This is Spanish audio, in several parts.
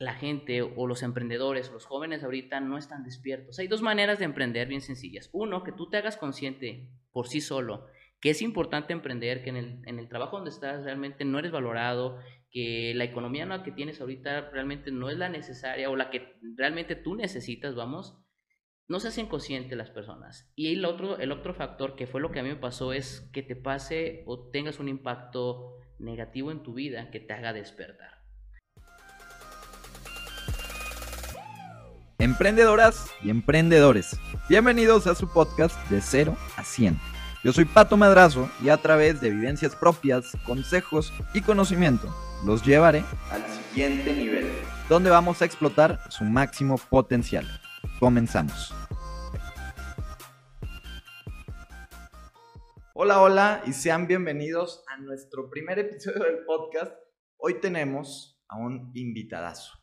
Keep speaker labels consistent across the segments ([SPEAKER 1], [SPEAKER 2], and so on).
[SPEAKER 1] la gente o los emprendedores los jóvenes ahorita no están despiertos. Hay dos maneras de emprender bien sencillas. Uno, que tú te hagas consciente por sí solo que es importante emprender, que en el, en el trabajo donde estás realmente no eres valorado, que la economía no, que tienes ahorita realmente no es la necesaria o la que realmente tú necesitas, vamos, no se hacen conscientes las personas. Y el otro, el otro factor que fue lo que a mí me pasó es que te pase o tengas un impacto negativo en tu vida que te haga despertar.
[SPEAKER 2] Emprendedoras y emprendedores, bienvenidos a su podcast de 0 a 100 yo soy Pato Madrazo y a través de vivencias propias, consejos y conocimiento los llevaré al siguiente nivel, donde vamos a explotar su máximo potencial. Comenzamos. Hola, hola y sean bienvenidos a nuestro primer episodio del podcast. Hoy tenemos a un invitadazo.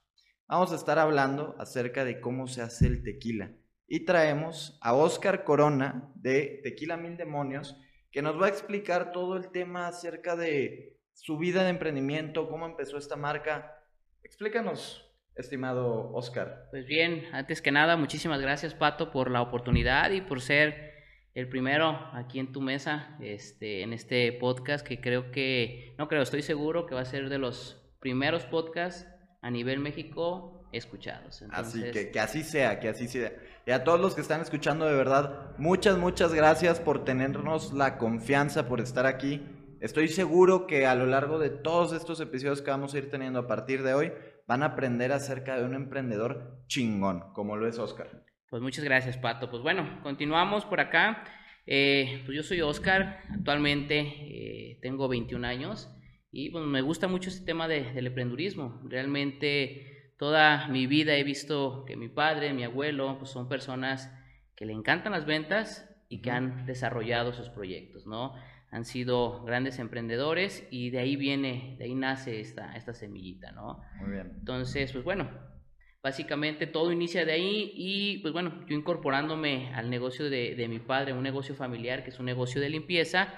[SPEAKER 2] Vamos a estar hablando acerca de cómo se hace el tequila y traemos a Oscar Corona de Tequila Mil Demonios, que nos va a explicar todo el tema acerca de su vida de emprendimiento, cómo empezó esta marca. Explícanos, estimado Oscar.
[SPEAKER 1] Pues bien, antes que nada, muchísimas gracias, Pato, por la oportunidad y por ser el primero aquí en tu mesa, este, en este podcast, que creo que, no creo, estoy seguro que va a ser de los primeros podcasts a nivel México escuchados.
[SPEAKER 2] Así que, que así sea, que así sea. Y a todos los que están escuchando, de verdad, muchas, muchas gracias por tenernos la confianza, por estar aquí. Estoy seguro que a lo largo de todos estos episodios que vamos a ir teniendo a partir de hoy, van a aprender acerca de un emprendedor chingón, como lo es Oscar.
[SPEAKER 1] Pues muchas gracias, Pato. Pues bueno, continuamos por acá. Eh, pues yo soy Oscar, actualmente eh, tengo 21 años y pues me gusta mucho este tema del emprendurismo. Realmente toda mi vida he visto que mi padre, mi abuelo, pues son personas que le encantan las ventas y que han desarrollado sus proyectos, ¿no? Han sido grandes emprendedores y de ahí viene, de ahí nace esta, esta semillita, ¿no?
[SPEAKER 2] Muy bien.
[SPEAKER 1] Entonces, pues bueno, básicamente todo inicia de ahí y pues bueno, yo incorporándome al negocio de, de mi padre, un negocio familiar que es un negocio de limpieza,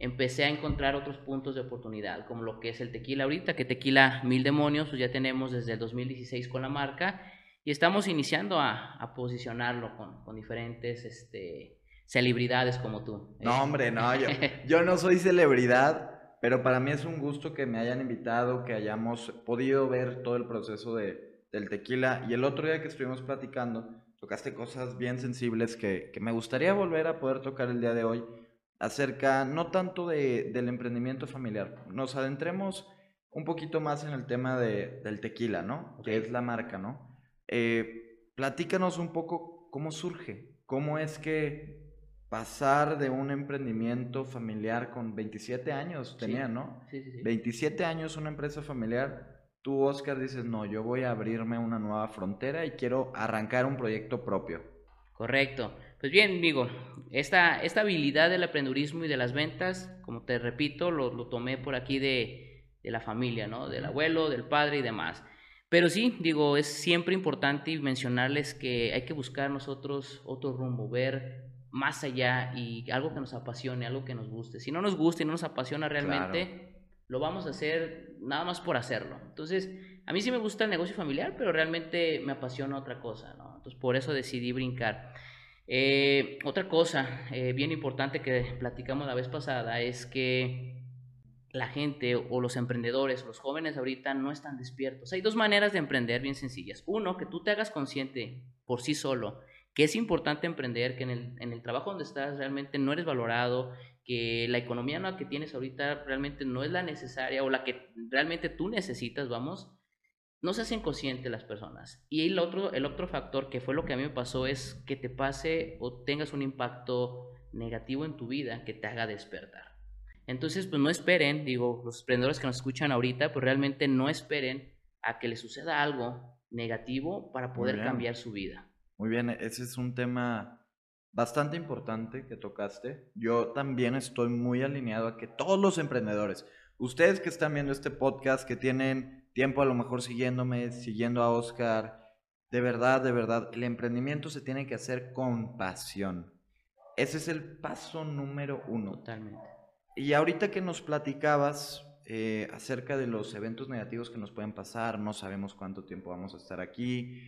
[SPEAKER 1] empecé a encontrar otros puntos de oportunidad, como lo que es el tequila ahorita, que tequila Mil Demonios, pues ya tenemos desde el 2016 con la marca y estamos iniciando a, a posicionarlo con, con, diferentes este, celebridades como tú.
[SPEAKER 2] No, hombre, no, yo, yo no soy celebridad, pero para mí es un gusto que me hayan invitado, que hayamos podido ver todo el proceso de, del tequila y el otro día que estuvimos platicando, tocaste cosas bien sensibles que, que me gustaría volver a poder tocar el día de hoy acerca no tanto de, del emprendimiento familiar, nos adentremos un poquito más en el tema de, del tequila, ¿no? Que es la marca, ¿no? Eh, platícanos un poco cómo surge, cómo es que pasar de un emprendimiento familiar con 27 años tenía, ¿no?
[SPEAKER 1] Sí, sí, sí.
[SPEAKER 2] 27 años una empresa familiar, tú Oscar dices, no, yo voy a abrirme una nueva frontera y quiero arrancar un proyecto propio.
[SPEAKER 1] Correcto. Pues bien, digo, esta, esta habilidad del emprendurismo y de las ventas, como te repito, lo, lo tomé por aquí de, de, la familia, ¿no? Del abuelo, del padre y demás. Pero sí, digo, es siempre importante mencionarles que hay que buscar nosotros otro rumbo, ver más allá y algo que nos apasione, algo que nos guste. Si no nos gusta y no nos apasiona realmente, claro. lo vamos a hacer nada más por hacerlo. Entonces, a mí sí me gusta el negocio familiar, pero realmente me apasiona otra cosa, ¿no? Entonces, por eso decidí brincar. Eh, otra cosa eh, bien importante que platicamos la vez pasada es que la gente o los emprendedores, los jóvenes ahorita no están despiertos. Hay dos maneras de emprender bien sencillas. Uno, que tú te hagas consciente por sí solo que es importante emprender, que en el, en el trabajo donde estás realmente no eres valorado, que la economía no, que tienes ahorita realmente no es la necesaria o la que realmente tú necesitas, vamos, no se hacen conscientes las personas. Y el otro, el otro factor que fue lo que a mí me pasó es que te pase o tengas un impacto negativo en tu vida que te haga despertar. Entonces, pues no esperen, digo, los emprendedores que nos escuchan ahorita, pues realmente no esperen a que les suceda algo negativo para poder cambiar su vida.
[SPEAKER 2] Muy bien, ese es un tema bastante importante que tocaste. Yo también estoy muy alineado a que todos los emprendedores, ustedes que están viendo este podcast, que tienen tiempo a lo mejor siguiéndome, siguiendo a Oscar. De verdad, de verdad, el emprendimiento se tiene que hacer con pasión. Ese es el paso número uno.
[SPEAKER 1] Totalmente.
[SPEAKER 2] Y ahorita que nos platicabas, eh, acerca de los eventos negativos que nos pueden pasar, no sabemos cuánto tiempo vamos a estar aquí.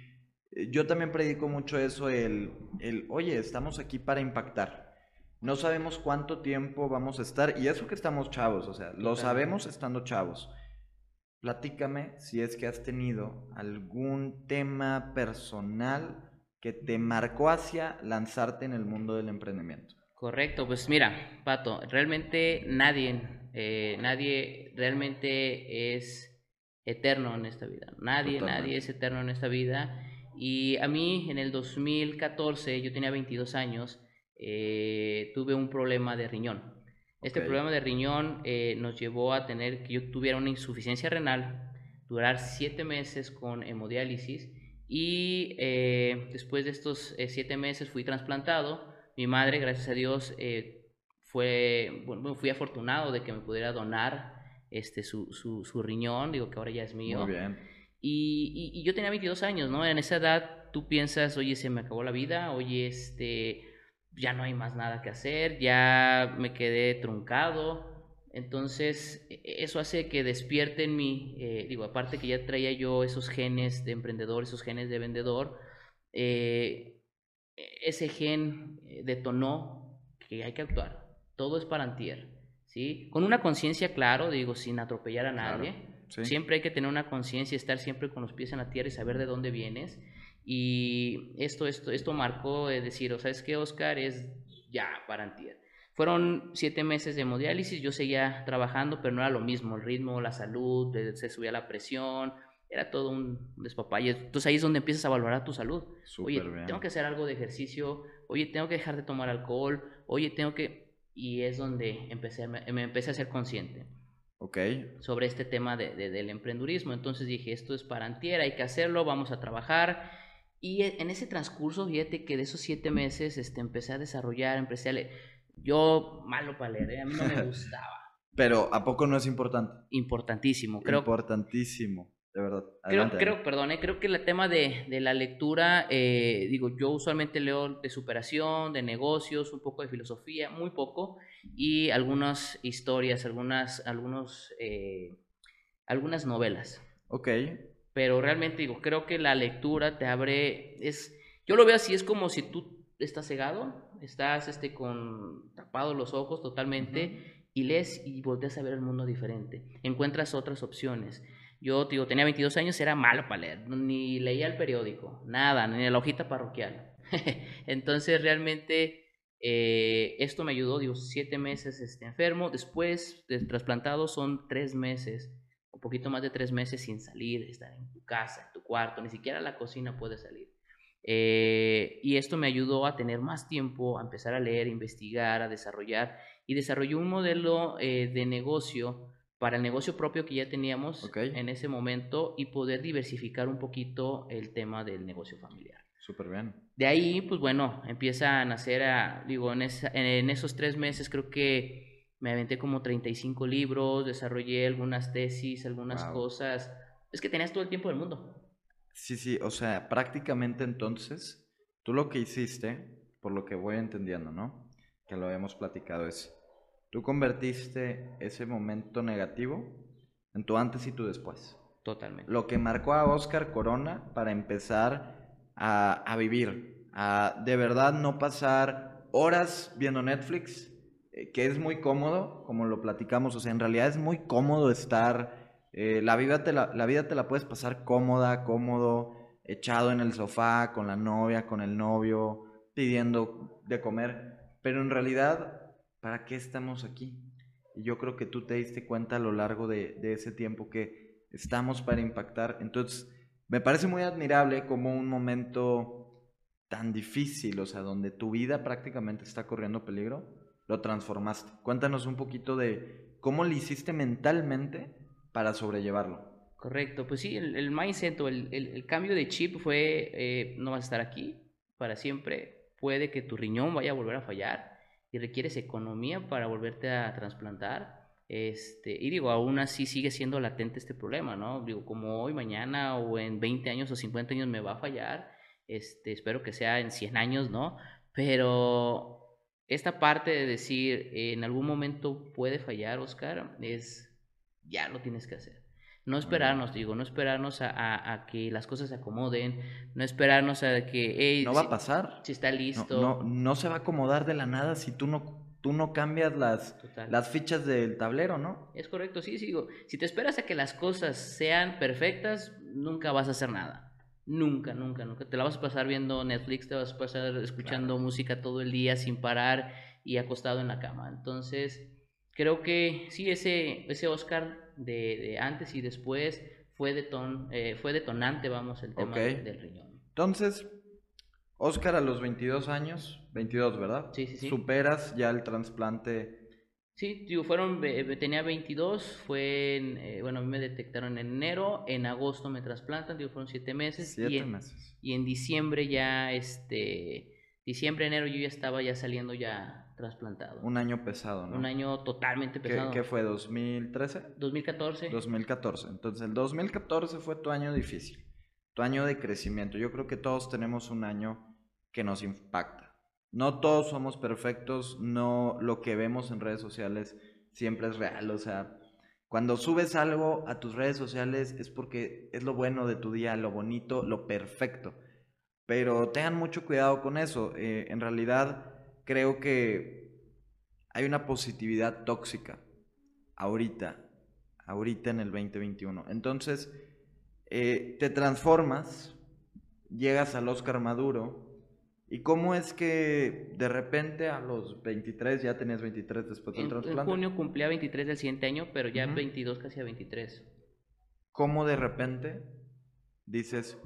[SPEAKER 2] Eh, yo también predico mucho eso, el, el, oye, estamos aquí para impactar. No sabemos cuánto tiempo vamos a estar, y eso que estamos chavos, o sea, lo sabemos estando chavos. Platícame si es que has tenido algún tema personal que te marcó hacia lanzarte en el mundo del emprendimiento.
[SPEAKER 1] Correcto, pues mira, Pato, realmente nadie, eh, nadie realmente es eterno en esta vida. Nadie, nadie es eterno en esta vida. Y a mí en el 2014, yo tenía 22 años, eh, tuve un problema de riñón. Este problema de riñón eh, nos llevó a tener que yo tuviera una insuficiencia renal, durar siete meses con hemodiálisis y después de estos siete meses fui trasplantado mi madre, gracias a Dios, eh, fue, bueno, fui afortunado de que me pudiera donar este, su, su, riñón, digo que ahora ya es mío.
[SPEAKER 2] Muy bien.
[SPEAKER 1] Y, y, yo tenía 22 años, ¿no? En esa edad tú piensas, oye, se me acabó la vida, oye, este, ya no hay más nada que hacer, ya me quedé truncado. Entonces, e, e, eso hace que despierte en mí, eh, digo, aparte que ya traía yo esos genes de emprendedor, esos genes de vendedor, eh, ese gen eh, detonó que hay que actuar. Todo es para antier, ¿sí? Con una conciencia, claro, digo, sin atropellar a nadie. Siempre hay que tener una conciencia, estar siempre con los pies en la tierra y saber de dónde vienes. Y esto, esto, esto marcó de decir, ¿sabes qué, Oscar? Es ya para antier. Fueron siete meses de hemodiálisis, yo seguía trabajando, pero no era lo mismo, el ritmo, la salud, se subía la presión, era todo un despapalle. Entonces ahí es donde empiezas a valorar tu salud. oye, tengo que hacer algo de ejercicio, oye, tengo que dejar de tomar alcohol, oye, tengo que... Y es donde empecé, me, empecé a ser consciente.
[SPEAKER 2] Ok.
[SPEAKER 1] Sobre este tema de, del emprendurismo. Entonces dije, esto es para antier, hay que hacerlo, vamos a trabajar. Y e, en ese transcurso, fíjate que de esos siete meses este, empecé a desarrollar, empecé a leer. Yo, malo para leer, ¿eh? a mí no me gustaba.
[SPEAKER 2] Pero, ¿a poco no es importante?
[SPEAKER 1] Importantísimo, creo.
[SPEAKER 2] Importantísimo de verdad.
[SPEAKER 1] creo, creo, perdón, creo que el tema de, de la lectura, eh, digo, yo usualmente leo de superación, de negocios, un poco de filosofía, muy poco, y algunas historias, algunas, algunos, eh, algunas novelas.
[SPEAKER 2] Ok.
[SPEAKER 1] Pero realmente digo, creo que la lectura te abre, es, yo lo veo así, es como si tú estás cegado, estás este, con tapados los ojos totalmente, y lees y volteas a ver el mundo diferente, encuentras otras opciones. Yo, digo, tenía 22 años, era malo para leer, ni leía el periódico, nada, ni la hojita parroquial. Entonces, realmente, eh, esto me ayudó, digo, siete meses este, enfermo, después de trasplantado son tres meses, poquito más de tres meses sin salir, estar en tu casa, en tu cuarto, ni siquiera a la cocina puedes salir. Eh, y esto me ayudó a tener más tiempo, a empezar a leer, a investigar, a desarrollar, y desarrolló un modelo eh, de negocio para el negocio propio que ya teníamos en ese momento y poder diversificar un poquito el tema del negocio familiar.
[SPEAKER 2] Súper bien.
[SPEAKER 1] De ahí, pues bueno, empieza a nacer, a, digo, en, en esos tres meses creo que me aventé como 35 libros, desarrollé algunas tesis, algunas cosas. Es que tenías todo el tiempo del mundo.
[SPEAKER 2] Sí, sí, o sea, prácticamente entonces, tú lo que hiciste, por lo que voy entendiendo, ¿no? Que lo habíamos platicado, es Tú convertiste ese momento negativo en tu antes y tu después.
[SPEAKER 1] Totalmente.
[SPEAKER 2] Lo que marcó a Oscar Corona para empezar a, vivir, a de verdad no pasar horas viendo Netflix, que es muy cómodo, como lo platicamos, o sea, en realidad es muy cómodo estar, eh, la, vida te la, la vida te la puedes pasar cómoda, cómodo, echado en el sofá, con la novia, con el novio, pidiendo de comer, pero en realidad ¿para qué estamos aquí? Y yo creo que tú te diste cuenta a lo largo de, ese tiempo que estamos para impactar. Entonces, me parece muy admirable como un momento tan difícil, o sea, donde tu vida prácticamente está corriendo peligro, lo transformaste. Cuéntanos un poquito de cómo lo hiciste mentalmente para sobrellevarlo.
[SPEAKER 1] Correcto, pues sí, el, mindset o el, cambio de chip fue, eh, no vas a estar aquí para siempre, puede que tu riñón vaya a volver a fallar, y requieres economía para volverte a trasplantar. Este, y digo, aún así sigue siendo latente este problema, ¿no? Digo, como hoy, mañana o en 20 años o 50 años me va a fallar, este, espero que sea en 100 años, ¿no? Pero esta parte de decir, en algún momento puede fallar, Oscar, es, ya lo tienes que hacer. No esperarnos, digo, no esperarnos a, que las cosas se acomoden, no esperarnos a que...
[SPEAKER 2] no va a pasar.
[SPEAKER 1] Si está listo.
[SPEAKER 2] No, no, se va a acomodar de la nada si tú no, tú no cambias las, las fichas del tablero, ¿no?
[SPEAKER 1] Es correcto, sí, sí, digo, si te esperas a que las cosas sean perfectas, nunca vas a hacer nada. Nunca, nunca, nunca. Te la vas a pasar viendo Netflix, te vas a pasar escuchando música todo el día sin parar y acostado en la cama. Entonces, creo que sí, ese, ese Oscar de, antes y después fue, deton, eh, fue detonante, vamos, el tema del riñón.
[SPEAKER 2] Entonces, Oscar a los 22 años, 22, ¿verdad?
[SPEAKER 1] Sí, sí, sí.
[SPEAKER 2] Superas ya el trasplante.
[SPEAKER 1] Sí, digo, fueron, tenía 22, fue, eh, bueno, a mí me detectaron en enero, en agosto me trasplantan, digo, fueron 7 meses.
[SPEAKER 2] 7 meses.
[SPEAKER 1] Y en diciembre ya, este, diciembre, enero yo ya estaba ya saliendo ya trasplantado.
[SPEAKER 2] Un año pesado, ¿no?
[SPEAKER 1] Un año totalmente pesado.
[SPEAKER 2] ¿Qué, fue, 2013?
[SPEAKER 1] 2014.
[SPEAKER 2] 2014. Entonces, el 2014 fue tu año difícil, tu año de crecimiento. Yo creo que todos tenemos un año que nos impacta. No todos somos perfectos, no lo que vemos en redes sociales siempre es real, o sea, cuando subes algo a tus redes sociales es porque es lo bueno de tu día, lo bonito, lo perfecto. Pero tengan mucho cuidado con eso. Eh, en realidad, creo que hay una positividad tóxica ahorita, ahorita en el 2021. Entonces, eh, te transformas, llegas al Oscar Maduro. ¿Y cómo es que de repente a los 23 ya tenías 23 después del trasplante?
[SPEAKER 1] En junio cumplía 23 del siguiente año, pero ya 22 casi a 23.
[SPEAKER 2] ¿Cómo de repente dices,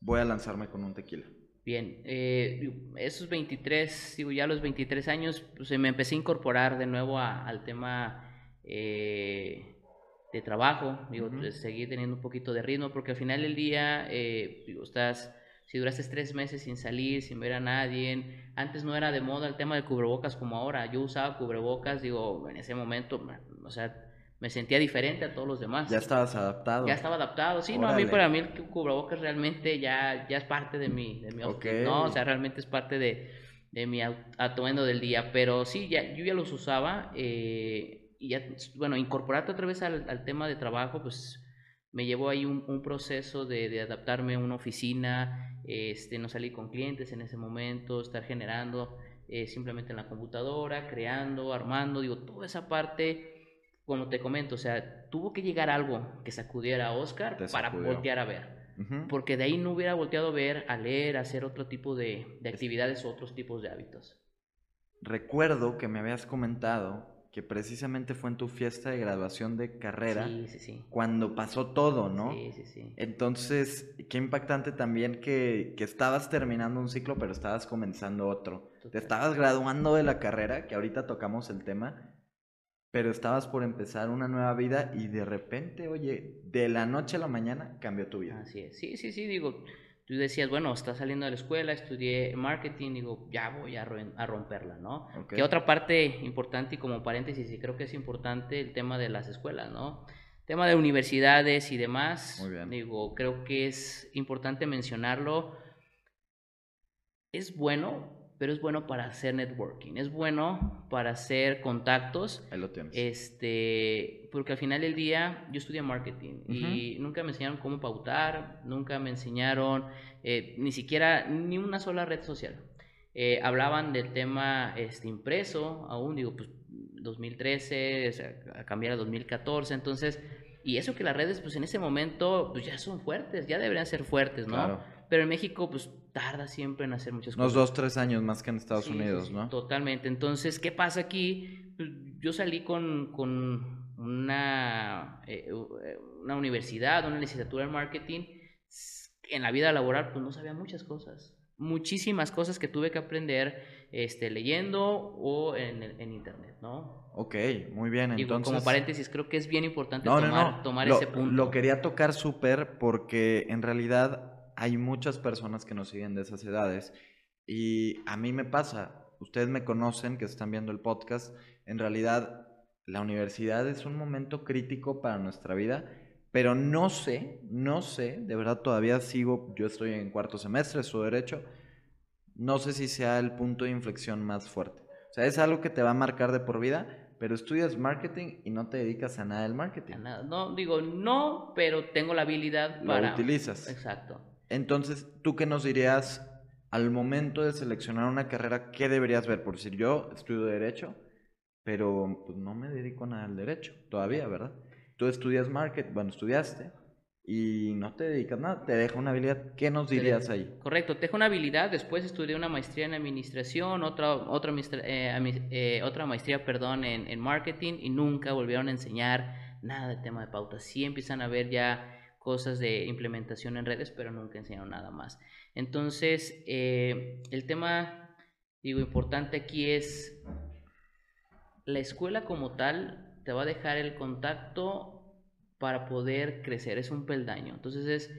[SPEAKER 2] voy a lanzarme con un tequila?
[SPEAKER 1] Bien, eh, esos 23, digo, ya a los 23 años, pues me empecé a incorporar de nuevo al tema eh, de trabajo, digo, pues, seguir teniendo un poquito de ritmo, porque al final del día, eh, digo, estás, si duraste tres meses sin salir, sin ver a nadie, antes no era de moda el tema de cubrebocas como ahora, yo usaba cubrebocas, digo, en ese momento, o sea, me sentía diferente a todos los demás.
[SPEAKER 2] Ya estabas adaptado.
[SPEAKER 1] Ya estaba adaptado, sí, no, a mí para mí el cubrebocas realmente ya, ya es parte de mi, de mi ¿no? O sea, realmente es parte de, de mi atuendo del día, pero sí, ya, yo ya los usaba eh, y ya, bueno, incorporarte otra vez al, al, tema de trabajo, pues me llevó ahí un, un proceso de, de, adaptarme a una oficina, este, no salir con clientes en ese momento, estar generando eh, simplemente en la computadora, creando, armando, digo, toda esa parte como te comento, o sea, tuvo que llegar algo que sacudiera a Oscar para voltear a ver. Porque de ahí no hubiera volteado a ver, a leer, a hacer otro tipo de, de actividades o otros tipos de hábitos.
[SPEAKER 2] Recuerdo que me habías comentado que precisamente fue en tu fiesta de graduación de carrera
[SPEAKER 1] sí, sí, sí.
[SPEAKER 2] cuando pasó todo, ¿no?
[SPEAKER 1] Sí, sí, sí.
[SPEAKER 2] Entonces, qué impactante también que, que estabas terminando un ciclo, pero estabas comenzando otro. Te estabas graduando de la carrera, que ahorita tocamos el tema, pero estabas por empezar una nueva vida y de repente, oye, de la noche a la mañana cambió tu vida.
[SPEAKER 1] Así es, sí, sí, sí, digo, tú decías, bueno, estás saliendo de la escuela, estudié marketing, digo, ya voy a, romperla, ¿no? Que otra parte importante y como paréntesis, y creo que es importante el tema de las escuelas, ¿no? Tema de universidades y demás,
[SPEAKER 2] Muy bien.
[SPEAKER 1] digo, creo que es importante mencionarlo. Es bueno pero es bueno para hacer networking, es bueno para hacer contactos.
[SPEAKER 2] Ahí lo tienes.
[SPEAKER 1] Este, porque al final del día yo estudié marketing y nunca me enseñaron cómo pautar, nunca me enseñaron eh, ni siquiera ni una sola red social. Eh, hablaban del tema este, impreso, aún digo, pues 2013, a cambiar a 2014, entonces, y eso que las redes, pues en ese momento, pues ya son fuertes, ya deberían ser fuertes, ¿no? Claro. Pero en México, pues tarda siempre en hacer muchas
[SPEAKER 2] cosas. Unos dos, tres años más que en Estados Unidos, ¿no?
[SPEAKER 1] Totalmente. Entonces, ¿qué pasa aquí? Pues, yo salí con, con una, eh, una universidad, una licenciatura en marketing. En la vida laboral, pues no sabía muchas cosas. Muchísimas cosas que tuve que aprender este, leyendo o en, en internet, ¿no?
[SPEAKER 2] Ok, muy bien. Entonces,
[SPEAKER 1] como paréntesis, creo que es bien importante tomar, tomar ese punto.
[SPEAKER 2] Lo quería tocar súper porque en realidad hay muchas personas que nos siguen de esas edades y a mí me pasa, ustedes me conocen, que están viendo el podcast, en realidad la universidad es un momento crítico para nuestra vida, pero no sé, no sé, de verdad todavía sigo, yo estoy en cuarto semestre, su derecho, no sé si sea el punto de inflexión más fuerte. O sea, es algo que te va a marcar de por vida, pero estudias marketing y no te dedicas a nada del marketing.
[SPEAKER 1] nada. No, digo, no, pero tengo la habilidad para...
[SPEAKER 2] Lo utilizas.
[SPEAKER 1] Exacto.
[SPEAKER 2] Entonces, ¿tú qué nos dirías al momento de seleccionar una carrera? ¿Qué deberías ver? Por decir, yo estudio Derecho, pero pues, no me dedico nada al Derecho todavía, ¿verdad? Tú estudias marketing, bueno, estudiaste y no te dedicas nada, te deja una habilidad. ¿Qué nos dirías ahí?
[SPEAKER 1] Correcto, te deja una habilidad. Después estudié una maestría en administración, otra, otra, eh, eh, otra maestría perdón, en, en, marketing y nunca volvieron a enseñar nada de tema de pauta. Sí empiezan a ver ya cosas de implementación en redes, pero nunca enseñaron nada más. Entonces, eh, el tema, digo, importante aquí es la escuela como tal te va a dejar el contacto para poder crecer, es un peldaño. Entonces es,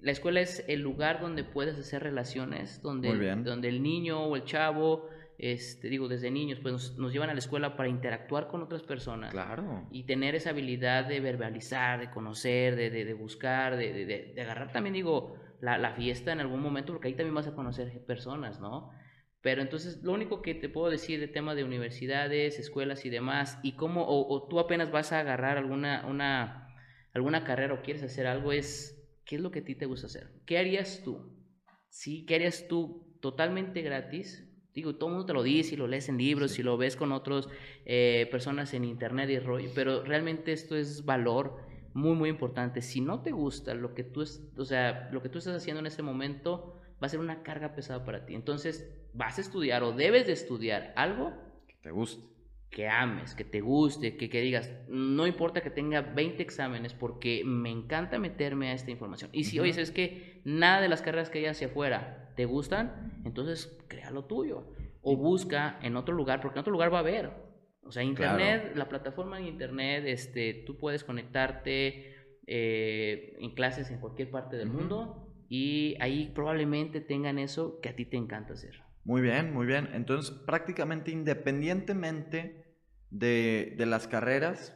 [SPEAKER 1] la escuela es el lugar donde puedes hacer relaciones, donde, donde el niño o el chavo, este, digo, desde niños, pues nos, llevan a la escuela para interactuar con otras personas.
[SPEAKER 2] Claro.
[SPEAKER 1] Y tener esa habilidad de verbalizar, de conocer, de, de, de buscar, de, de, agarrar también, digo, la, la, fiesta en algún momento, porque ahí también vas a conocer personas, ¿no? Pero entonces, lo único que te puedo decir de tema de universidades, escuelas y demás, y cómo, o, o tú apenas vas a agarrar alguna, una, alguna carrera o quieres hacer algo es, ¿qué es lo que a ti te gusta hacer? ¿Qué harías tú? ¿Sí? ¿Qué harías tú totalmente gratis? Digo, todo el mundo te lo dice y lo lees en libros y lo ves con otras eh, personas en internet y rollo, pero realmente esto es valor muy, muy importante. Si no te gusta lo que tú, es, o sea, lo que tú estás haciendo en ese momento, va a ser una carga pesada para ti. Entonces, vas a estudiar o debes de estudiar algo
[SPEAKER 2] que te guste
[SPEAKER 1] que ames, que te guste, que, que, digas, no importa que tenga 20 exámenes porque me encanta meterme a esta información. Y si, oye, es que nada de las carreras que hay hacia afuera te gustan, entonces crea lo tuyo. O busca en otro lugar, porque en otro lugar va a haber. O sea, Internet, la plataforma de Internet, este, tú puedes conectarte eh, en clases en cualquier parte del mundo y ahí probablemente tengan eso que a ti te encanta hacer.
[SPEAKER 2] Muy bien, muy bien. Entonces, prácticamente independientemente de, de, las carreras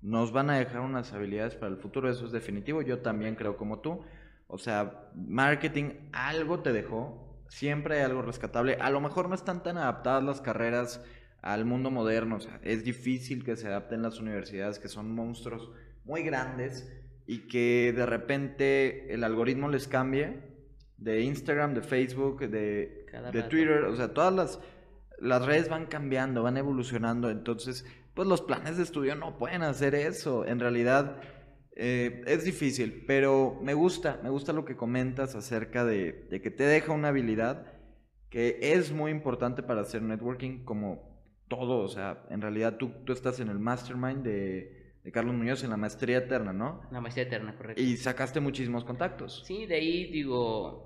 [SPEAKER 2] nos van a dejar unas habilidades para el futuro, eso es definitivo, yo también creo como tú. O sea, marketing algo te dejó, siempre hay algo rescatable. A lo mejor no están tan adaptadas las carreras al mundo moderno, o sea, es difícil que se adapten las universidades, que son monstruos muy grandes y que de repente el algoritmo les cambie de Instagram, de Facebook, de, de Twitter, o sea, todas las las redes van cambiando, van evolucionando, entonces, pues los planes de estudio no pueden hacer eso. En realidad eh, es difícil, pero me gusta, me gusta lo que comentas acerca de, que te deja una habilidad que es muy importante para hacer networking como todo, o sea, en realidad tú, tú estás en el mastermind de, de Carlos Muñoz en la maestría eterna, ¿no?
[SPEAKER 1] La maestría eterna, correcto.
[SPEAKER 2] Y sacaste muchísimos contactos.
[SPEAKER 1] Sí, de ahí digo,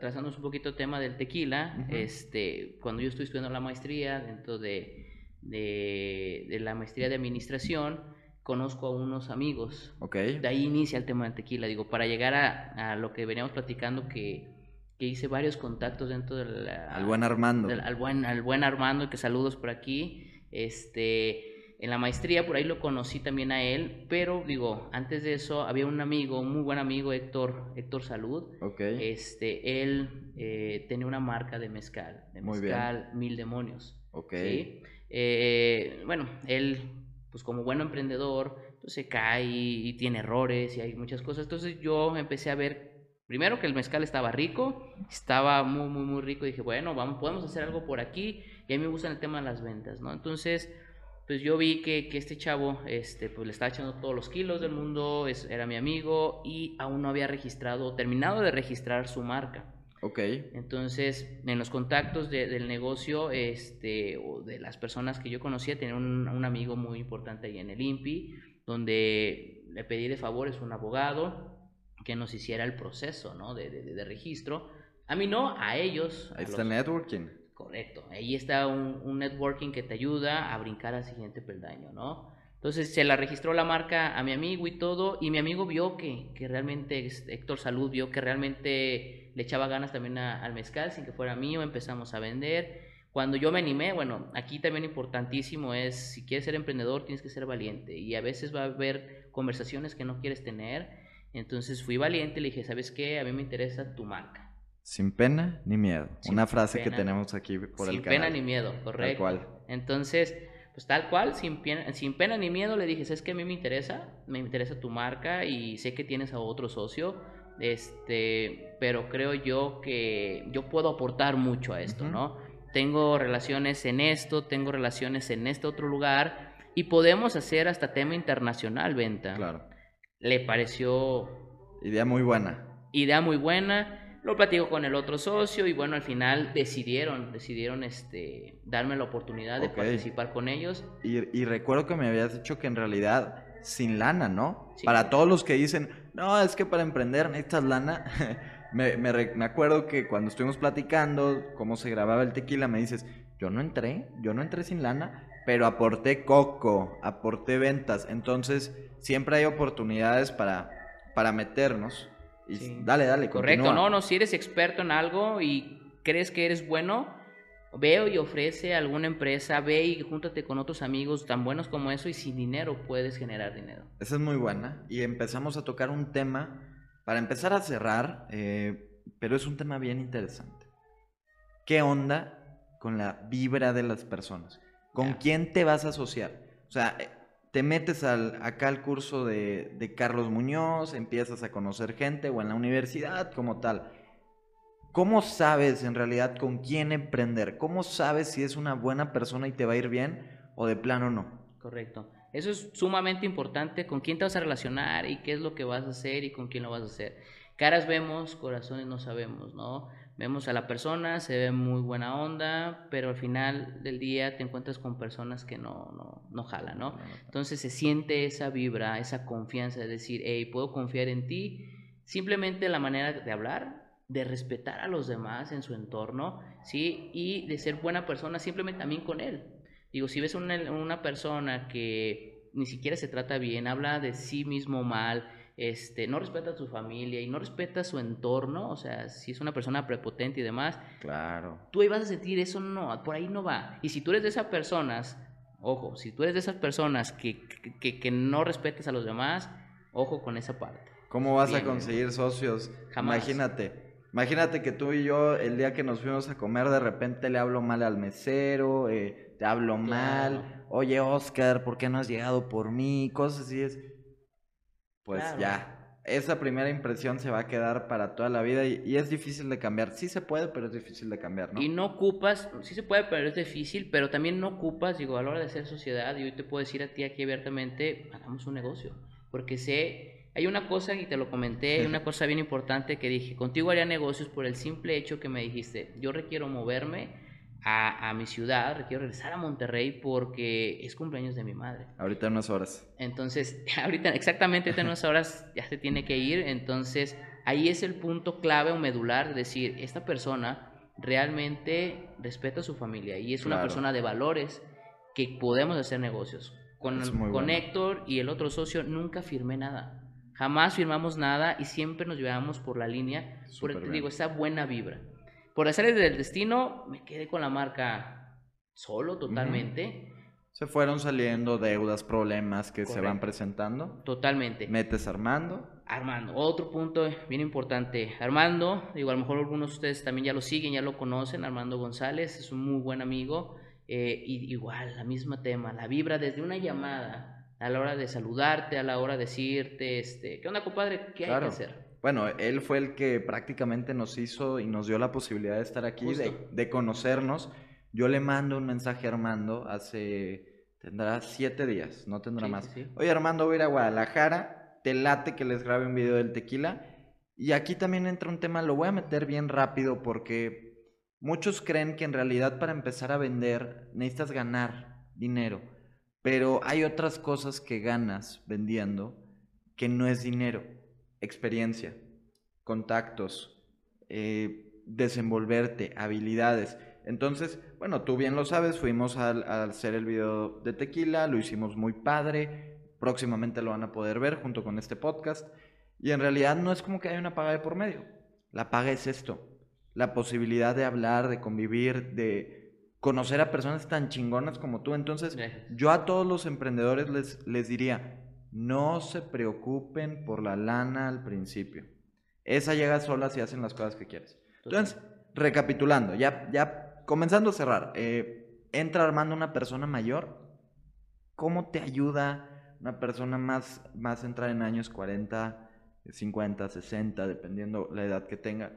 [SPEAKER 1] trazándonos un poquito el tema del tequila, este, cuando yo estoy estudiando la maestría, dentro de, de, la maestría de administración, conozco a unos amigos.
[SPEAKER 2] Okay.
[SPEAKER 1] De ahí inicia el tema del tequila. Digo, para llegar a, a lo que veníamos platicando, que, que, hice varios contactos dentro del...
[SPEAKER 2] Al buen Armando.
[SPEAKER 1] al, buen, al buen Armando, que saludos por aquí. Este en la maestría, por ahí lo conocí también a él, pero digo, antes de eso había un amigo, un muy buen amigo, Héctor, Héctor Salud.
[SPEAKER 2] Okay.
[SPEAKER 1] Este, él eh, tenía una marca de mezcal, de mezcal Mil Demonios.
[SPEAKER 2] Ok.
[SPEAKER 1] Eh, bueno, él, pues como buen emprendedor, pues se cae y, tiene errores y hay muchas cosas. Entonces yo empecé a ver, primero que el mezcal estaba rico, estaba muy, muy, muy rico. Y dije, bueno, vamos, podemos hacer algo por aquí. Y a mí me gusta el tema de las ventas, ¿no? Entonces pues yo vi que, que, este chavo este, pues le estaba echando todos los kilos del mundo, es, era mi amigo y aún no había registrado, terminado de registrar su marca.
[SPEAKER 2] Ok.
[SPEAKER 1] Entonces, en los contactos del negocio, este, o de las personas que yo conocía, tenía un, un, amigo muy importante ahí en el INPI, donde le pedí de favor, es un abogado, que nos hiciera el proceso, ¿no? De, de, de registro. A mí no, a ellos.
[SPEAKER 2] Ahí está el networking.
[SPEAKER 1] Correcto. Ahí está un, networking que te ayuda a brincar al siguiente peldaño, ¿no? Entonces se la registró la marca a mi amigo y todo, y mi amigo vio que, que realmente, Héctor Salud vio que realmente le echaba ganas también al mezcal sin que fuera mío, empezamos a vender. Cuando yo me animé, bueno, aquí también importantísimo es, si quieres ser emprendedor tienes que ser valiente, y a veces va a haber conversaciones que no quieres tener, entonces fui valiente le dije, ¿sabes qué? A mí me interesa tu marca
[SPEAKER 2] sin pena ni miedo. Una frase que tenemos aquí por el
[SPEAKER 1] canal. Sin pena ni miedo, correcto. Tal cual. Entonces, pues tal cual, sin pena, sin pena ni miedo, le dije, es que a mí me interesa, me interesa tu marca y sé que tienes a otro socio, este, pero creo yo que yo puedo aportar mucho a esto, ¿no? Tengo relaciones en esto, tengo relaciones en este otro lugar y podemos hacer hasta tema internacional venta.
[SPEAKER 2] Claro.
[SPEAKER 1] Le pareció...
[SPEAKER 2] Idea muy buena.
[SPEAKER 1] Idea muy buena lo platico con el otro socio y bueno, al final decidieron, decidieron este, darme la oportunidad de participar con ellos.
[SPEAKER 2] Y, recuerdo que me habías dicho que en realidad sin lana, ¿no? Para todos los que dicen, no, es que para emprender necesitas lana. me, me, me acuerdo que cuando estuvimos platicando cómo se grababa el tequila, me dices, yo no entré, yo no entré sin lana, pero aporté coco, aporté ventas. Entonces, siempre hay oportunidades para, para meternos. Dale, dale.
[SPEAKER 1] Correcto, no, no, si eres experto en algo y crees que eres bueno, veo y ofrece a alguna empresa, ve y júntate con otros amigos tan buenos como eso y sin dinero puedes generar dinero.
[SPEAKER 2] Esa es muy buena. Y empezamos a tocar un tema, para empezar a cerrar, eh, pero es un tema bien interesante. ¿Qué onda con la vibra de las personas? ¿Con quién te vas a asociar? O sea, te metes al, acá al curso de, Carlos Muñoz, empiezas a conocer gente o en la universidad como tal. ¿Cómo sabes en realidad con quién emprender? ¿Cómo sabes si es una buena persona y te va a ir bien o de plano no?
[SPEAKER 1] Correcto. Eso es sumamente importante, con quién te vas a relacionar y qué es lo que vas a hacer y con quién lo vas a hacer. Caras vemos, corazones no sabemos, ¿no? Vemos a la persona, se ve muy buena onda, pero al final del día te encuentras con personas que no, no, no jalan, ¿no? Entonces se siente esa vibra, esa confianza de decir, hey, puedo confiar en ti. Simplemente la manera de hablar, de respetar a los demás en su entorno, ¿sí? Y de ser buena persona simplemente también con él. Digo, si ves una, una persona que ni siquiera se trata bien, habla de sí mismo mal, este, no respeta a su familia y no respeta su entorno, o sea, si es una persona prepotente y demás,
[SPEAKER 2] claro.
[SPEAKER 1] Tú ahí vas a sentir eso, no, por ahí no va. Y si tú eres de esas personas, ojo, si tú eres de esas personas que, que, no respetas a los demás, ojo con esa parte.
[SPEAKER 2] ¿Cómo vas a conseguir socios?
[SPEAKER 1] Jamás.
[SPEAKER 2] Imagínate. Imagínate que tú y yo, el día que nos fuimos a comer, de repente le hablo mal al mesero, eh, te hablo mal, oye Oscar, ¿por qué no has llegado por mí? Cosas así es pues ya, esa primera impresión se va a quedar para toda la vida y, es difícil de cambiar. Sí se puede, pero es difícil de cambiar, ¿no?
[SPEAKER 1] Y no ocupas, sí se puede, pero es difícil, pero también no ocupas, digo, a la hora de ser sociedad, y hoy te puedo decir a ti aquí abiertamente, hagamos un negocio, porque sé, hay una cosa, y te lo comenté, hay una cosa bien importante que dije, contigo haría negocios por el simple hecho que me dijiste, yo requiero moverme, a, mi ciudad, quiero regresar a Monterrey porque es cumpleaños de mi madre.
[SPEAKER 2] Ahorita en unas horas.
[SPEAKER 1] Entonces, ahorita, exactamente en unas horas ya se tiene que ir, entonces ahí es el punto clave o medular de decir, esta persona realmente respeta a su familia y es una persona de valores que podemos hacer negocios. Con, con Héctor y el otro socio nunca firmé nada. Jamás firmamos nada y siempre nos llevamos por la línea, por, digo, esa buena vibra. Por hacer del destino, me quedé con la marca solo totalmente.
[SPEAKER 2] Se fueron saliendo deudas, problemas que se van presentando.
[SPEAKER 1] Totalmente.
[SPEAKER 2] Metes Armando.
[SPEAKER 1] Armando, otro punto bien importante. Armando, digo, a lo mejor algunos de ustedes también ya lo siguen, ya lo conocen. Armando González es un muy buen amigo. Eh, y igual, la misma tema, la vibra desde una llamada a la hora de saludarte, a la hora de decirte, este, ¿qué onda, compadre? ¿Qué hay que hacer?
[SPEAKER 2] Bueno, él fue el que prácticamente nos hizo y nos dio la posibilidad de estar aquí, de, conocernos. Yo le mando un mensaje a Armando hace, tendrá siete días, no tendrá más. Oye Armando, voy a ir a Guadalajara, te late que les grabe un video del tequila. Y aquí también entra un tema, lo voy a meter bien rápido porque muchos creen que en realidad para empezar a vender necesitas ganar dinero. Pero hay otras cosas que ganas vendiendo que no es dinero experiencia, contactos, eh, desenvolverte, habilidades. Entonces, bueno, tú bien lo sabes, fuimos a, hacer el video de tequila, lo hicimos muy padre, próximamente lo van a poder ver junto con este podcast. Y en realidad no es como que haya una paga de por medio. La paga es esto, la posibilidad de hablar, de convivir, de conocer a personas tan chingonas como tú. Entonces, yo a todos los emprendedores les, les diría, no se preocupen por la lana al principio. Esa llega sola si hacen las cosas que quieres. Entonces, recapitulando, ya, ya comenzando a cerrar, eh, entra Armando una persona mayor ¿cómo te ayuda una persona más, más entrar en años 40, 50, 60, dependiendo la edad que tenga?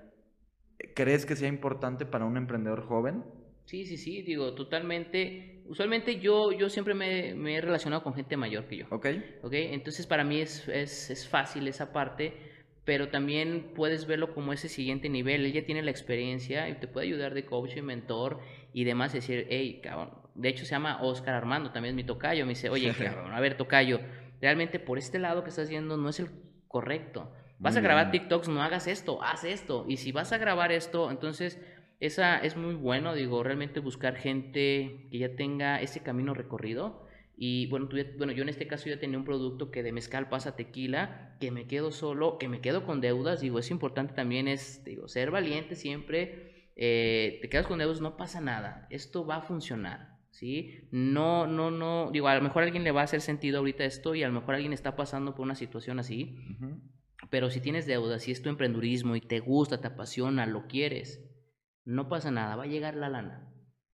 [SPEAKER 2] ¿Crees que sea importante para un emprendedor joven?
[SPEAKER 1] Sí, sí, sí, digo, totalmente. Usualmente yo, yo siempre me, he relacionado con gente mayor que yo.
[SPEAKER 2] Ok.
[SPEAKER 1] Ok, entonces para mí es, es, es, fácil esa parte, pero también puedes verlo como ese siguiente nivel. Ella tiene la experiencia y te puede ayudar de coach y mentor y demás. Decir, hey, cabrón. De hecho, se llama Oscar Armando, también es mi tocayo. Me dice, oye, cabrón, a ver, tocayo, realmente por este lado que estás haciendo no es el correcto. Vas a grabar TikToks, no hagas esto, haz esto. Y si vas a grabar esto, entonces esa es muy bueno, digo, realmente buscar gente que ya tenga ese camino recorrido. Y bueno, bueno, yo en este caso ya tenía un producto que de mezcal pasa tequila, que me quedo solo, que me quedo con deudas. Digo, es importante también es, digo, ser valiente siempre. Eh, te quedas con deudas, no pasa nada. Esto va a funcionar. ¿Sí? No, no, no, digo, a lo mejor a alguien le va a hacer sentido ahorita esto y a lo mejor alguien está pasando por una situación así, pero si tienes deudas, si es tu emprendurismo y te gusta, te apasiona, lo quieres, no pasa nada, va a llegar la lana.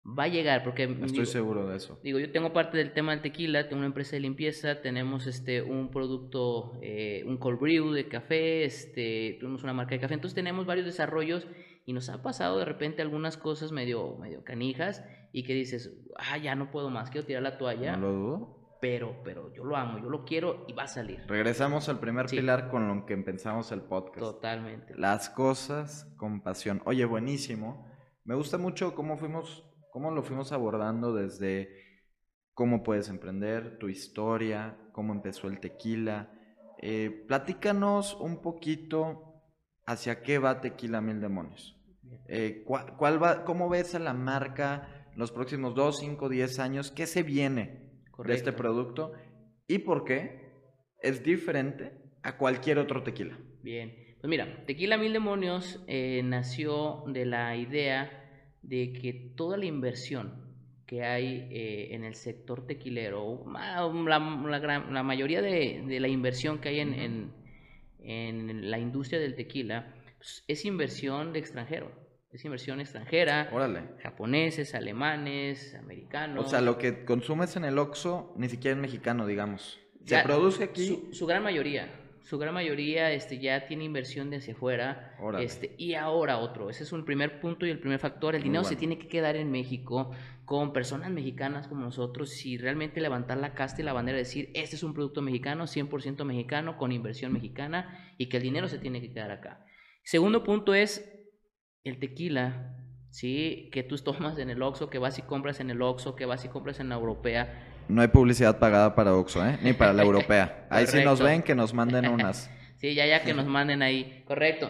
[SPEAKER 1] Va a llegar, porque...
[SPEAKER 2] Estoy seguro de eso.
[SPEAKER 1] Digo, yo tengo parte del tema del tequila, tengo una empresa de limpieza, tenemos este, un producto, eh, un cold brew de café, este, tenemos una marca de café, entonces tenemos varios desarrollos y nos ha pasado de repente algunas cosas medio, medio canijas y que dices, ah, ya no puedo más, quiero tirar la toalla.
[SPEAKER 2] No lo dudo
[SPEAKER 1] pero, pero yo lo amo, yo lo quiero y va a salir.
[SPEAKER 2] Regresamos al primer pilar con lo que empezamos el podcast.
[SPEAKER 1] Totalmente.
[SPEAKER 2] Las cosas con pasión. Oye, buenísimo. Me gusta mucho cómo fuimos, cómo lo fuimos abordando desde cómo puedes emprender, tu historia, cómo empezó el tequila. Eh, platícanos un poquito hacia qué va Tequila Mil Demonios. Eh, ¿cuál, va, ¿Cómo ves a la marca los próximos 2, 5, 10 años? ¿Qué se viene? De este producto y por qué es diferente a cualquier otro tequila.
[SPEAKER 1] Bien, pues mira, Tequila Mil Demonios eh, nació de la idea de que toda la inversión que hay eh, en el sector tequilero, la, mayoría de, la inversión que hay en, en, la industria del tequila, pues, es inversión de extranjero es inversión extranjera.
[SPEAKER 2] Órale.
[SPEAKER 1] Japoneses, alemanes, americanos.
[SPEAKER 2] O sea, lo que consumes en el Oxxo ni siquiera es mexicano, digamos. Se produce aquí.
[SPEAKER 1] Su, gran mayoría. Su gran mayoría este, ya tiene inversión de hacia afuera. Este, y ahora otro. Ese es un primer punto y el primer factor. El dinero se tiene que quedar en México con personas mexicanas como nosotros y realmente levantar la casta y la bandera y decir, este es un producto mexicano, 100% mexicano, con inversión mexicana y que el dinero se tiene que quedar acá. Segundo punto es el tequila, ¿sí? Que tú tomas en el Oxxo, que vas y compras en el Oxxo, que vas y compras en la Europea.
[SPEAKER 2] No hay publicidad pagada para Oxxo, ¿eh? Ni para la Europea. Ahí sí nos ven, que nos manden unas.
[SPEAKER 1] sí, ya, ya que nos manden ahí. Correcto.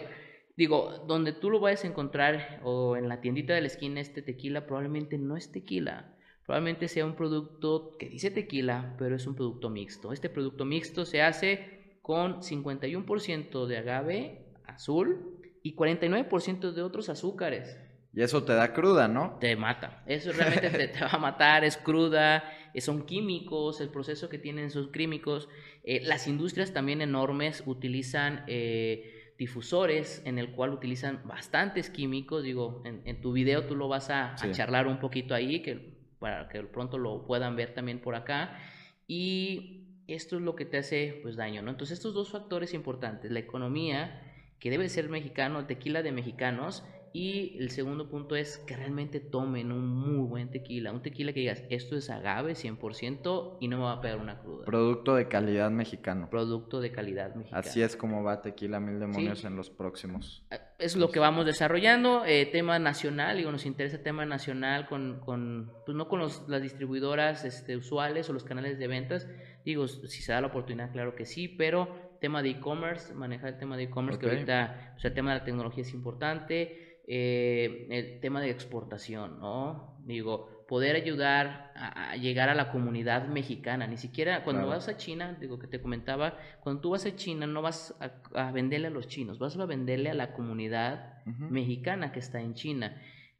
[SPEAKER 1] Digo, donde tú lo vayas a encontrar o en la tiendita de la esquina este tequila, probablemente no es tequila. Probablemente sea un producto que dice tequila, pero es un producto mixto. Este producto mixto se hace con 51% de agave azul, y 49% de otros azúcares.
[SPEAKER 2] Y eso te da cruda, ¿no?
[SPEAKER 1] Te mata. Eso realmente te, va a matar, es cruda, eh, son químicos, el proceso que tienen son químicos. Eh, las industrias también enormes utilizan eh, difusores en el cual utilizan bastantes químicos. Digo, en, tu video tú lo vas a, a, charlar un poquito ahí, que, para que pronto lo puedan ver también por acá. Y esto es lo que te hace pues daño, ¿no? Entonces estos dos factores importantes, la economía que debe ser mexicano, tequila de mexicanos. Y el segundo punto es que realmente tomen un muy buen tequila. Un tequila que digas, esto es agave 100% y no me va a pegar una cruda.
[SPEAKER 2] Producto de calidad mexicano.
[SPEAKER 1] Producto de calidad mexicano.
[SPEAKER 2] Así es como va Tequila Mil Demonios en los próximos.
[SPEAKER 1] Ah, es lo que vamos desarrollando. Eh, tema nacional, digo, nos interesa tema nacional con, con pues no con los, las distribuidoras este, usuales o los canales de ventas. Digo, si se da la oportunidad, claro que sí, pero tema de e-commerce, manejar el tema de e-commerce, que ahorita el tema de la tecnología es importante, eh, el tema de exportación, ¿no? Digo, poder ayudar a, llegar a la comunidad mexicana, ni siquiera cuando vas a China, digo que te comentaba, cuando tú vas a China no vas a, venderle a los chinos, vas a venderle a la comunidad mexicana que está en China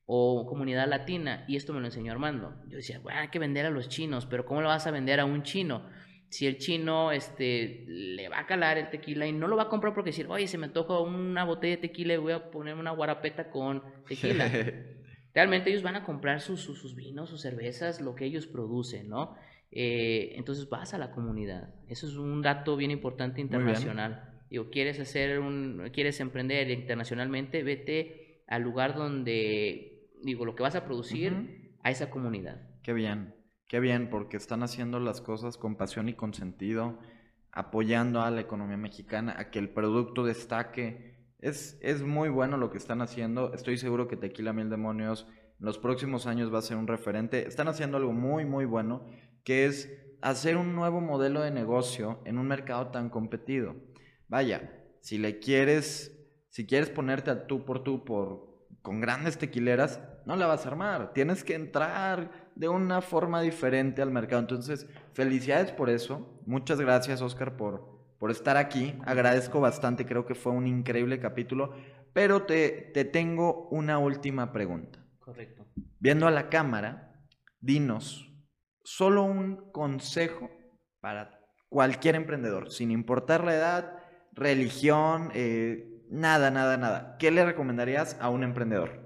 [SPEAKER 1] o comunidad latina, y esto me lo enseñó Armando. Yo decía, bueno, hay que vender a los chinos, pero ¿cómo lo vas a vender a un chino? Si el chino este, le va a calar el tequila y no lo va a comprar porque decir, oye, se me antoja una botella de tequila y voy a poner una guarapeta con tequila. Realmente ellos van a comprar sus, sus, vinos, sus cervezas, lo que ellos producen, ¿no? eh, entonces vas a la comunidad. Eso es un dato bien importante internacional. Digo, quieres hacer un, quieres emprender internacionalmente, vete al lugar donde, digo, lo que vas a producir a esa comunidad.
[SPEAKER 2] Qué bien, qué bien, porque están haciendo las cosas con pasión y con sentido, apoyando a la economía mexicana, a que el producto destaque. Es, es muy bueno lo que están haciendo. Estoy seguro que Tequila Mil Demonios en los próximos años va a ser un referente. Están haciendo algo muy, muy bueno, que es hacer un nuevo modelo de negocio en un mercado tan competido. Vaya, si le quieres, si quieres ponerte a tú por tú por, con grandes tequileras, no la vas a armar. Tienes que entrar de una forma diferente al mercado. Entonces, felicidades por eso. Muchas gracias, Oscar, por, por estar aquí. Agradezco bastante, creo que fue un increíble capítulo. Pero te, te tengo una última pregunta.
[SPEAKER 1] Correcto.
[SPEAKER 2] Viendo a la cámara, dinos solo un consejo para cualquier emprendedor, sin importar la edad, religión, eh, nada, nada, nada. ¿Qué le recomendarías a un emprendedor?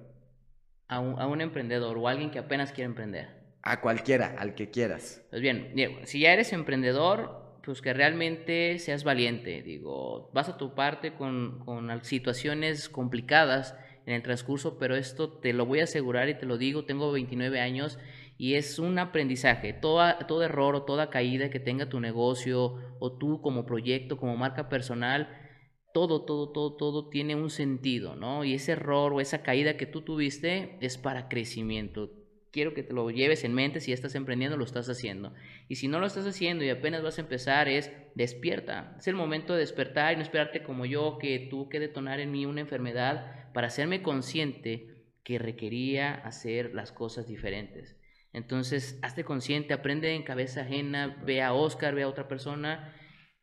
[SPEAKER 1] A un, a un, emprendedor o alguien que apenas quiere emprender.
[SPEAKER 2] A cualquiera, al que quieras.
[SPEAKER 1] Pues bien, Diego, si ya eres emprendedor, pues que realmente seas valiente. Digo, vas a tu parte con, con situaciones complicadas en el transcurso, pero esto te lo voy a asegurar y te lo digo, tengo 29 años y es un aprendizaje. Toda, todo error o toda caída que tenga tu negocio o tú como proyecto, como marca personal, todo, todo, todo, todo tiene un sentido, ¿no? Y ese error o esa caída que tú tuviste es para crecimiento. Quiero que te lo lleves en mente, si estás emprendiendo, lo estás haciendo. Y si no lo estás haciendo y apenas vas a empezar, es despierta. Es el momento de despertar y no esperarte como yo, que tuvo que detonar en mí una enfermedad para hacerme consciente que requería hacer las cosas diferentes. Entonces, hazte consciente, aprende en cabeza ajena, ve a Oscar, ve a otra persona,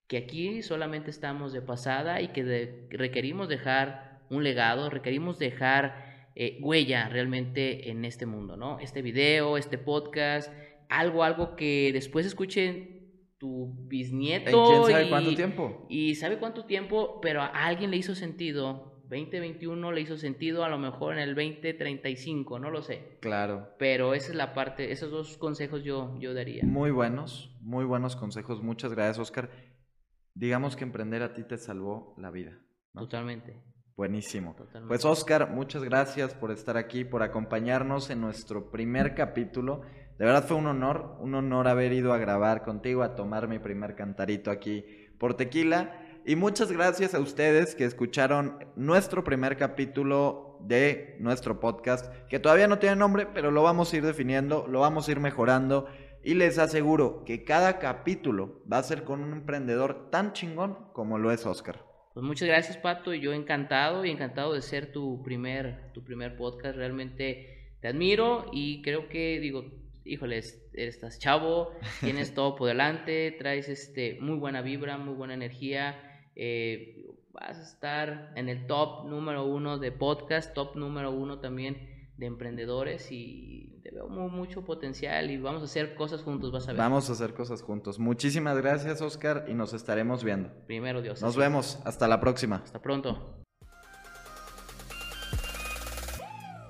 [SPEAKER 1] que aquí solamente estamos de pasada y que requerimos dejar un legado, requerimos dejar eh, huella realmente en este mundo, ¿no? Este video, este podcast, algo, algo que después escuchen tu bisnieto.
[SPEAKER 2] ¿Quién sabe cuánto tiempo?
[SPEAKER 1] Y sabe cuánto tiempo, pero a alguien le hizo sentido 2021 le hizo sentido a lo mejor en el 2035, no lo sé.
[SPEAKER 2] Claro.
[SPEAKER 1] Pero esa es la parte, esos dos consejos yo, yo daría.
[SPEAKER 2] Muy buenos, muy buenos consejos. Muchas gracias, Oscar. Digamos que emprender a ti te salvó la vida.
[SPEAKER 1] Totalmente.
[SPEAKER 2] Buenísimo. Pues Oscar, muchas gracias por estar aquí, por acompañarnos en nuestro primer capítulo. De verdad fue un honor, un honor haber ido a grabar contigo, a tomar mi primer cantarito aquí por tequila. Y muchas gracias a ustedes que escucharon nuestro primer capítulo de nuestro podcast, que todavía no tiene nombre, pero lo vamos a ir definiendo, lo vamos a ir mejorando. Y les aseguro que cada capítulo va a ser con un emprendedor tan chingón como lo es Oscar.
[SPEAKER 1] Pues muchas gracias, Pato. Yo encantado y encantado de ser tu primer, tu primer podcast. Realmente te admiro y creo que, digo, híjoles, estás chavo, tienes todo por delante, traes este, muy buena vibra, muy buena energía eh, vas a estar en el top número uno de podcast, top número uno también de emprendedores y te veo mucho potencial y vamos a hacer cosas juntos, vas a ver.
[SPEAKER 2] Vamos a hacer cosas juntos. Muchísimas gracias, Oscar, y nos estaremos viendo.
[SPEAKER 1] Primero Dios.
[SPEAKER 2] Nos vemos. Hasta la próxima.
[SPEAKER 1] Hasta pronto.